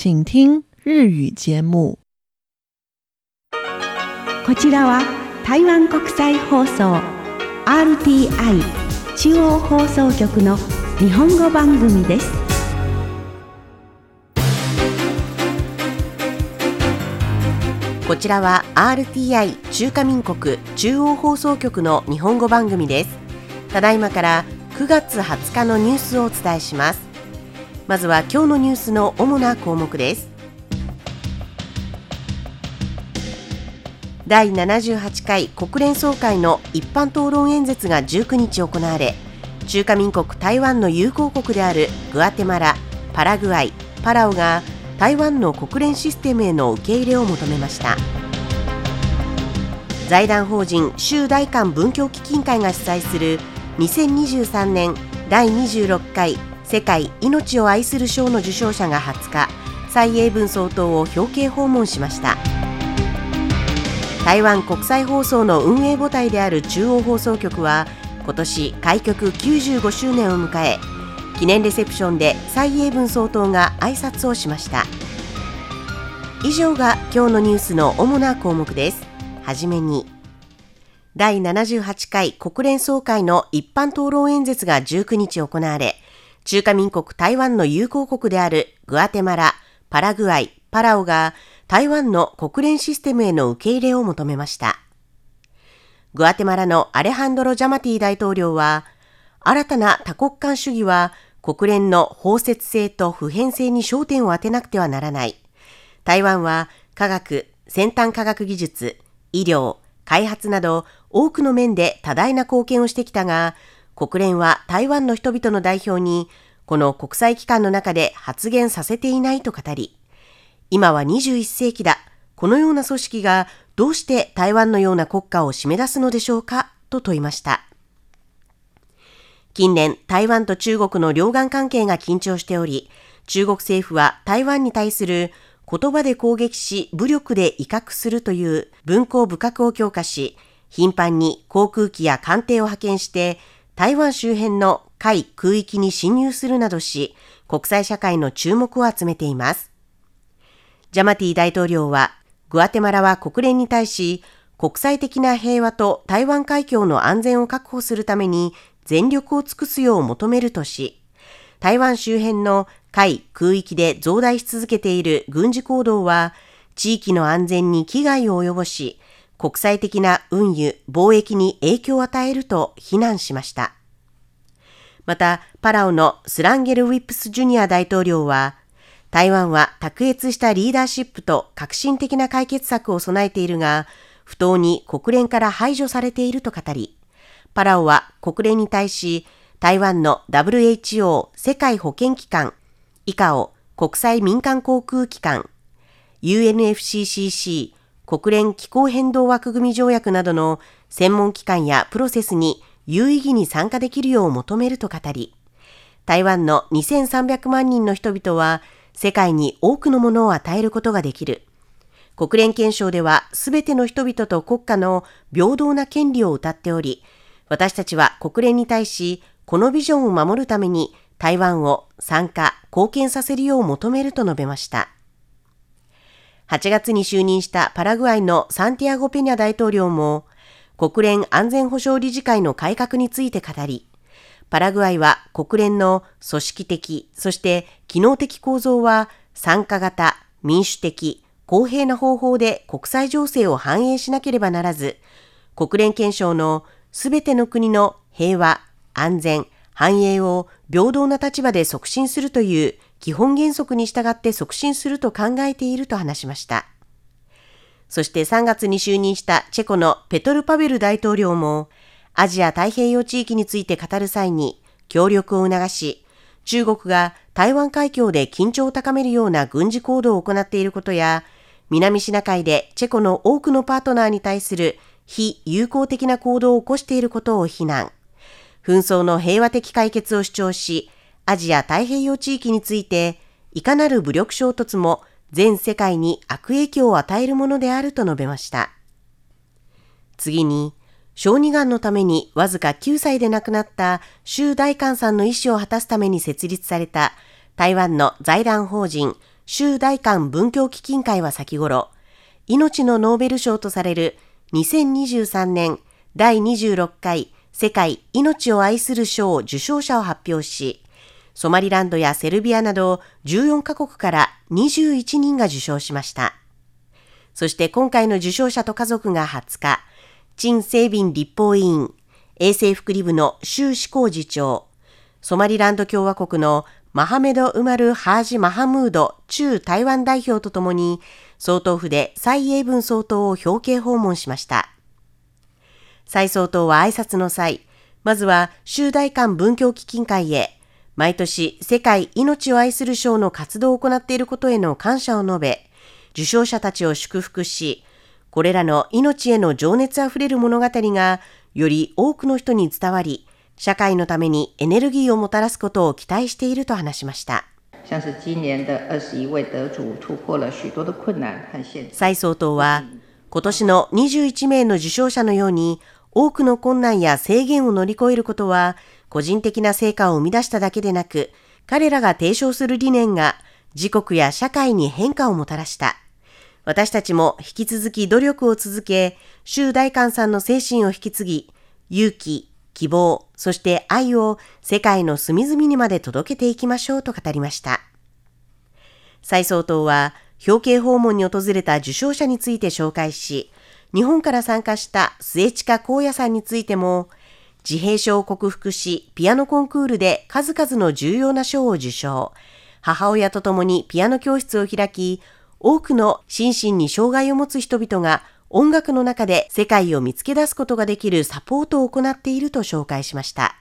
请听日语节目。こちらは台湾国際放送 RTI 中央放送局の日本語番組です。こちらは RTI 中華民国中央放送局の日本語番組ですただいまから9月20日のニュースをお伝えしますまずは今日のニュースの主な項目です。第78回国連総会の一般討論演説が19日行われ中華民国台湾の友好国であるグアテマラ、パラグアイ、パラオが台湾の国連システムへの受け入れを求めました。財団法人州大韓文教基金会が主催する2023年第26回世界命を愛する賞の受賞者が20日蔡英文総統を表敬訪問しました。台湾国際放送の運営母体である中央放送局は今年開局95周年を迎え記念レセプションで蔡英文総統が挨拶をしました。以上が今日のニュースの主な項目です。はじめに第78回国連総会の一般討論演説が19日行われ中華民国台湾の友好国であるグアテマラ、パラグアイ、パラオが台湾の国連システムへの受け入れを求めましたグアテマラのアレハンドロ・ジャマティ大統領は新たな多国間主義は国連の包摂性と普遍性に焦点を当てなくてはならない。台湾は科学、先端科学技術、医療、開発など多くの面で多大な貢献をしてきたが、国連は台湾の人々の代表にこの国際機関の中で発言させていないと語り、今は21世紀だ。このような組織がどうして台湾のような国家を締め出すのでしょうかと問いました。近年、台湾と中国の両岸関係が緊張しており、中国政府は台湾に対する言葉で攻撃し武力で威嚇するという文攻武格を強化し、頻繁に航空機や艦艇を派遣して台湾周辺の海空域に侵入するなどし、国際社会の注目を集めています。ジャマティ大統領は、グアテマラは国連に対し、国際的な平和と台湾海峡の安全を確保するために全力を尽くすよう求めるとし、台湾周辺の海空域で増大し続けている軍事行動は、地域の安全に危害を及ぼし、国際的な運輸、貿易に影響を与えると非難しました。また、パラオのスランゲル・ウィップス・ジュニア大統領は、台湾は卓越したリーダーシップと革新的な解決策を備えているが、不当に国連から排除されていると語り、パラオは国連に対し、台湾の WHO 世界保健機関、以下を国際民間航空機関、UNFCCC 国連気候変動枠組条約などの専門機関やプロセスに有意義に参加できるよう求めると語り、台湾の2300万人の人々は世界に多くのものを与えることができる。国連憲章ではすべての人々と国家の平等な権利を謳っており、私たちは国連に対し、このビジョンを守るために台湾を参加、貢献させるよう求めると述べました。8月に就任したパラグアイのサンティアゴ・ペニャ大統領も、国連安全保障理事会の改革について語り、パラグアイは国連の組織的、そして機能的構造は参加型、民主的、公平な方法で国際情勢を反映しなければならず、国連憲章のすべての国の平和、安全、繁栄を平等な立場で促進するという基本原則に従って促進すると考えていると話しました。そして3月に就任したチェコのペトル・パベル大統領も、アジア太平洋地域について語る際に協力を促し、中国が台湾海峡で緊張を高めるような軍事行動を行っていることや、南シナ海でチェコの多くのパートナーに対する非友好的な行動を起こしていることを非難。紛争の平和的解決を主張し、アジア太平洋地域について、いかなる武力衝突も全世界に悪影響を与えるものであると述べました。次に、小児がんのためにわずか9歳で亡くなった周大観さんの意思を果たすために設立された台湾の財団法人周大韓文教基金会は先頃、命のノーベル賞とされる2023年第26回世界命を愛する賞受賞者を発表し、ソマリランドやセルビアなど14カ国から21人が受賞しました。そして今回の受賞者と家族が20日、陳清便立法委員、衛生福利部の周志光次長、ソマリランド共和国のマハメド・ウマル・ハージ・マハムード駐台湾代表とともに、総統府で蔡英文総統を表敬訪問しました。蔡総統は挨拶の際、まずは州大韓文教基金会へ、毎年世界命を愛する賞の活動を行っていることへの感謝を述べ、受賞者たちを祝福し、これらの命への情熱あふれる物語がより多くの人に伝わり、社会のためにエネルギーをもたらすことを期待していると話しました。蔡総統は、今年の21名の受賞者のように、多くの困難や制限を乗り越えることは、個人的な成果を生み出しただけでなく、彼らが提唱する理念が自国や社会に変化をもたらした。私たちも引き続き努力を続け、周大観さんの精神を引き継ぎ、勇気、希望、そして愛を世界の隅々にまで届けていきましょうと語りました。蔡総統は、表敬訪問に訪れた受賞者について紹介し、日本から参加した末近光也さんについても、自閉症を克服し、ピアノコンクールで数々の重要な賞を受賞。母親と共にピアノ教室を開き、多くの心身に障害を持つ人々が音楽の中で世界を見つけ出すことができるサポートを行っていると紹介しました。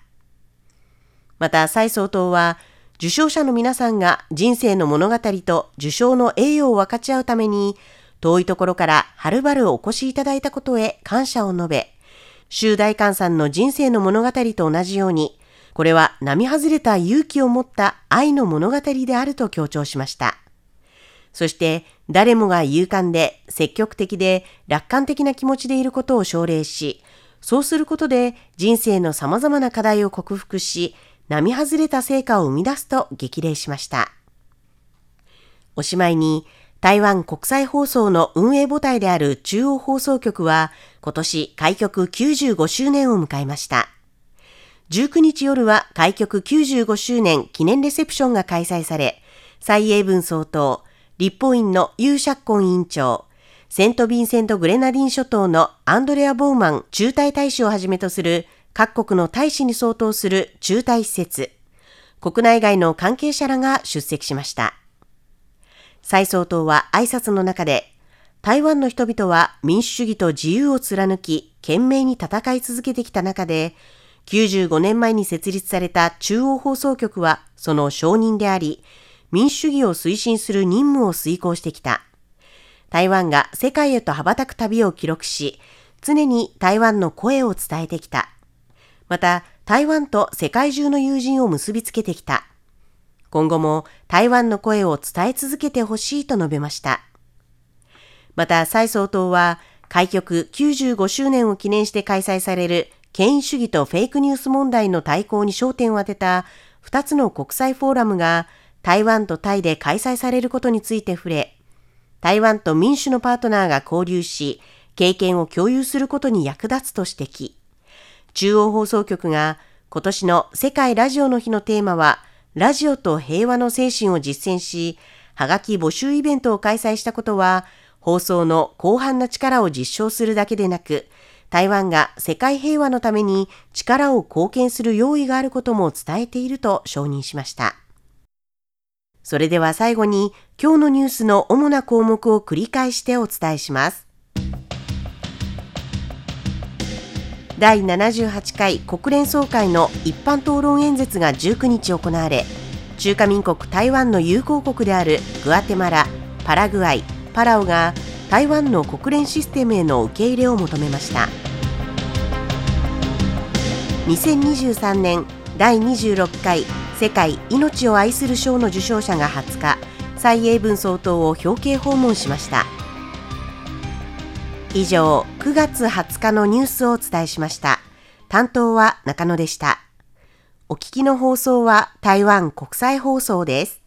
また、蔡総統は、受賞者の皆さんが人生の物語と受賞の栄誉を分かち合うために、遠いところからはるばるお越しいただいたことへ感謝を述べ、周大観さんの人生の物語と同じように、これは並外れた勇気を持った愛の物語であると強調しました。そして誰もが勇敢で積極的で楽観的な気持ちでいることを奨励し、そうすることで人生の様々な課題を克服し、並外れた成果を生み出すと激励しました。おしまいに、台湾国際放送の運営母体である中央放送局は今年開局95周年を迎えました。19日夜は開局95周年記念レセプションが開催され、蔡英文総統、立法院のユー・シャッコン委員長、セント・ヴィンセント・グレナディン諸島のアンドレア・ボーマン中隊大使をはじめとする各国の大使に相当する中隊施設、国内外の関係者らが出席しました。蔡総統は挨拶の中で、台湾の人々は民主主義と自由を貫き、懸命に戦い続けてきた中で、95年前に設立された中央放送局はその承認であり、民主主義を推進する任務を遂行してきた。台湾が世界へと羽ばたく旅を記録し、常に台湾の声を伝えてきた。また台湾と世界中の友人を結びつけてきた。今後も台湾の声を伝え続けてほしいと述べました。また、蔡総統は、開局95周年を記念して開催される権威主義とフェイクニュース問題の対抗に焦点を当てた2つの国際フォーラムが台湾とタイで開催されることについて触れ、台湾と民主のパートナーが交流し、経験を共有することに役立つと指摘。中央放送局が今年の世界ラジオの日のテーマは、ラジオと平和の精神を実践し、はがき募集イベントを開催したことは、放送の広範な力を実証するだけでなく、台湾が世界平和のために力を貢献する用意があることも伝えていると承認しました。それでは最後に今日のニュースの主な項目を繰り返してお伝えします。第78回国連総会の一般討論演説が19日行われ中華民国台湾の友好国であるグアテマラ、パラグアイ、パラオが台湾の国連システムへの受け入れを求めました。2023年第26回世界命を愛する賞の受賞者が20日蔡英文総統を表敬訪問しました。以上、9月20日のニュースをお伝えしました。担当は中野でした。お聞きの放送は台湾国際放送です。